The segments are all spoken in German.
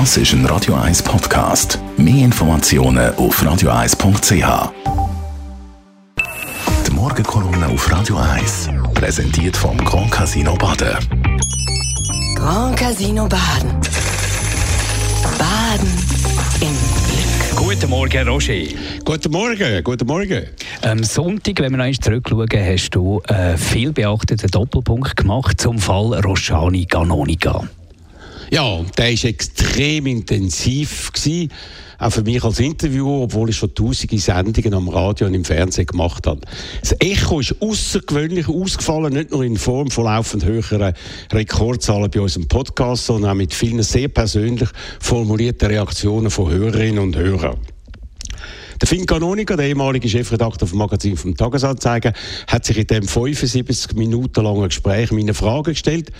Das ist ein Radio 1 Podcast. Mehr Informationen auf radio1.ch. Die Morgenkolumne auf Radio 1 präsentiert vom Grand Casino Baden. Grand Casino Baden. Baden im Glück. Guten Morgen, Roger. Guten Morgen, guten Morgen. Am Sonntag, wenn wir noch einmal zurückschauen, hast du einen viel beachteten Doppelpunkt gemacht zum Fall Roshani Ganonica. Ja, der war extrem intensiv. Gewesen. Auch für mich als Interviewer, obwohl ich schon tausende Sendungen am Radio und im Fernsehen gemacht habe. Das Echo ist außergewöhnlich ausgefallen, nicht nur in Form von laufend höheren Rekordzahlen bei unserem Podcast, sondern auch mit vielen sehr persönlich formulierten Reaktionen von Hörerinnen und Hörern. Der Finn Canonica, der ehemalige Chefredakteur vom Magazin vom Tagesanzeiger, hat sich in dem 75 Minuten langen Gespräch meine Frage gestellt,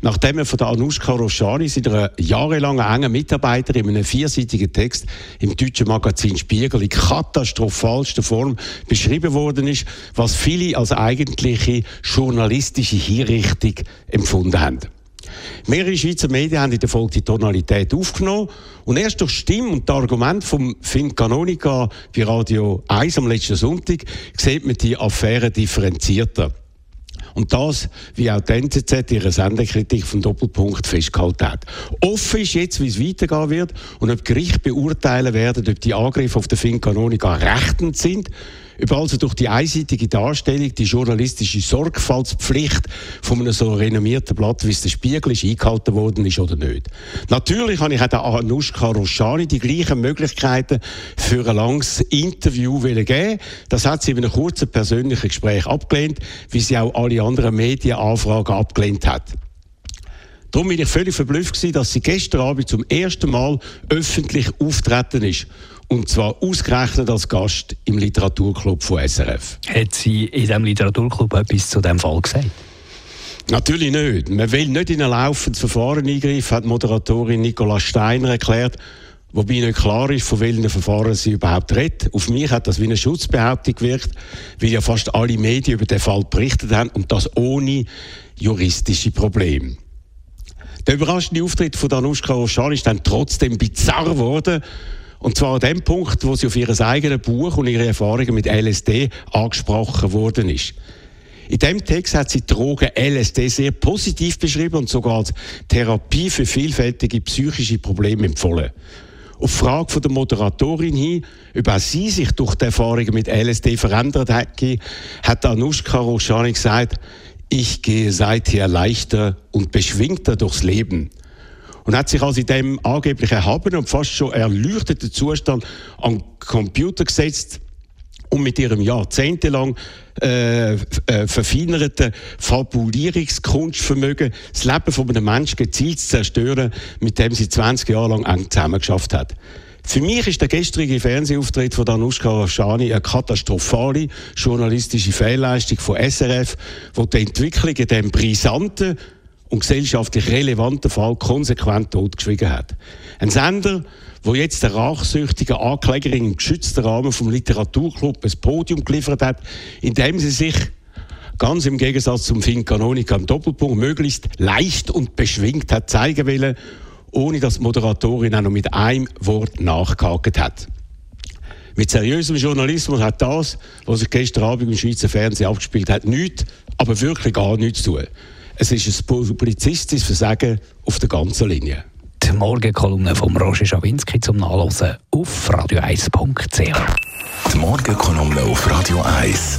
nachdem er von der Anushka Roshani, seiner jahrelangen engen Mitarbeiterin, in einem vierseitigen Text im deutschen Magazin Spiegel in katastrophalster Form beschrieben worden ist, was viele als eigentliche journalistische Hinrichtung empfunden haben. Mehrere Schweizer Medien haben in der Folge die Tonalität aufgenommen und erst durch Stimme und das Argument vom Film Canonica bei Radio 1 am letzten Sonntag sieht man die Affäre differenzierter. Und das, wie auch die NZZ ihre Sendekritik vom Doppelpunkt festgehalten hat. Offen ist jetzt, wie es weitergehen wird und ob Gericht beurteilen werden, ob die Angriffe auf den Film Canonica rechtend sind ob also durch die einseitige Darstellung die journalistische Sorgfaltspflicht von einem so renommierten Blatt wie der Spiegel ist, eingehalten worden ist oder nicht. Natürlich habe ich auch Anushka Roshani die gleichen Möglichkeiten für ein langes Interview geben Das hat sie in einem kurzen persönlichen Gespräch abgelehnt, wie sie auch alle anderen Medienanfragen abgelehnt hat. Darum bin ich völlig verblüfft gewesen, dass sie gestern Abend zum ersten Mal öffentlich auftreten ist. Und zwar ausgerechnet als Gast im Literaturclub von SRF. Hat sie in diesem Literaturclub etwas zu diesem Fall gesagt? Natürlich nicht. Man will nicht in ein laufendes Verfahren eingreifen, hat Moderatorin Nicola Steiner erklärt. Wobei nicht klar ist, von welchen Verfahren sie überhaupt redet. Auf mich hat das wie eine Schutzbehauptung gewirkt, weil ja fast alle Medien über den Fall berichtet haben und das ohne juristische Probleme. Der überraschende Auftritt von Danushka Oschan ist dann trotzdem bizarr geworden. Und zwar an dem Punkt, wo sie auf ihr eigenes Buch und ihre Erfahrungen mit LSD angesprochen worden ist. In dem Text hat sie die Droge LSD sehr positiv beschrieben und sogar als Therapie für vielfältige psychische Probleme empfohlen. Auf Frage von der Moderatorin hin, ob auch sie sich durch die Erfahrungen mit LSD verändert hat, hat Anushka Roshani gesagt, ich gehe seither leichter und beschwingter durchs Leben. Und hat sich also in dem angeblich erhabenen und fast schon erleuchteten Zustand an den Computer gesetzt und mit ihrem jahrzehntelang äh, äh, verfeinerten Fabulierungskunstvermögen das Leben von einem Menschen gezielt zu zerstören, mit dem sie 20 Jahre lang eng zusammengeschafft hat. Für mich ist der gestrige Fernsehauftritt von Danushka Rashani eine katastrophale journalistische Fehlleistung von SRF, wo die Entwicklung in dem brisanten und gesellschaftlich relevanten Fall konsequent totgeschwiegen hat. Ein Sender, wo jetzt der rachsüchtige Anklägerin im geschützten Rahmen vom Literaturclub ein Podium geliefert hat, indem sie sich ganz im Gegensatz zum Fin Canonica am Doppelpunkt möglichst leicht und beschwingt hat zeigen wollen ohne dass die Moderatorin auch noch mit einem Wort nachgehakt hat. Mit seriösem Journalismus hat das, was sich gestern Abend im Schweizer Fernsehen abgespielt hat, nichts, aber wirklich gar nichts zu tun. Es ist ein publizistisches Versagen auf der ganzen Linie. Die Morgenkolumne von Roger Schawinski zum Nachlesen auf radio1.ch. Die Morgenkolumne auf Radio 1.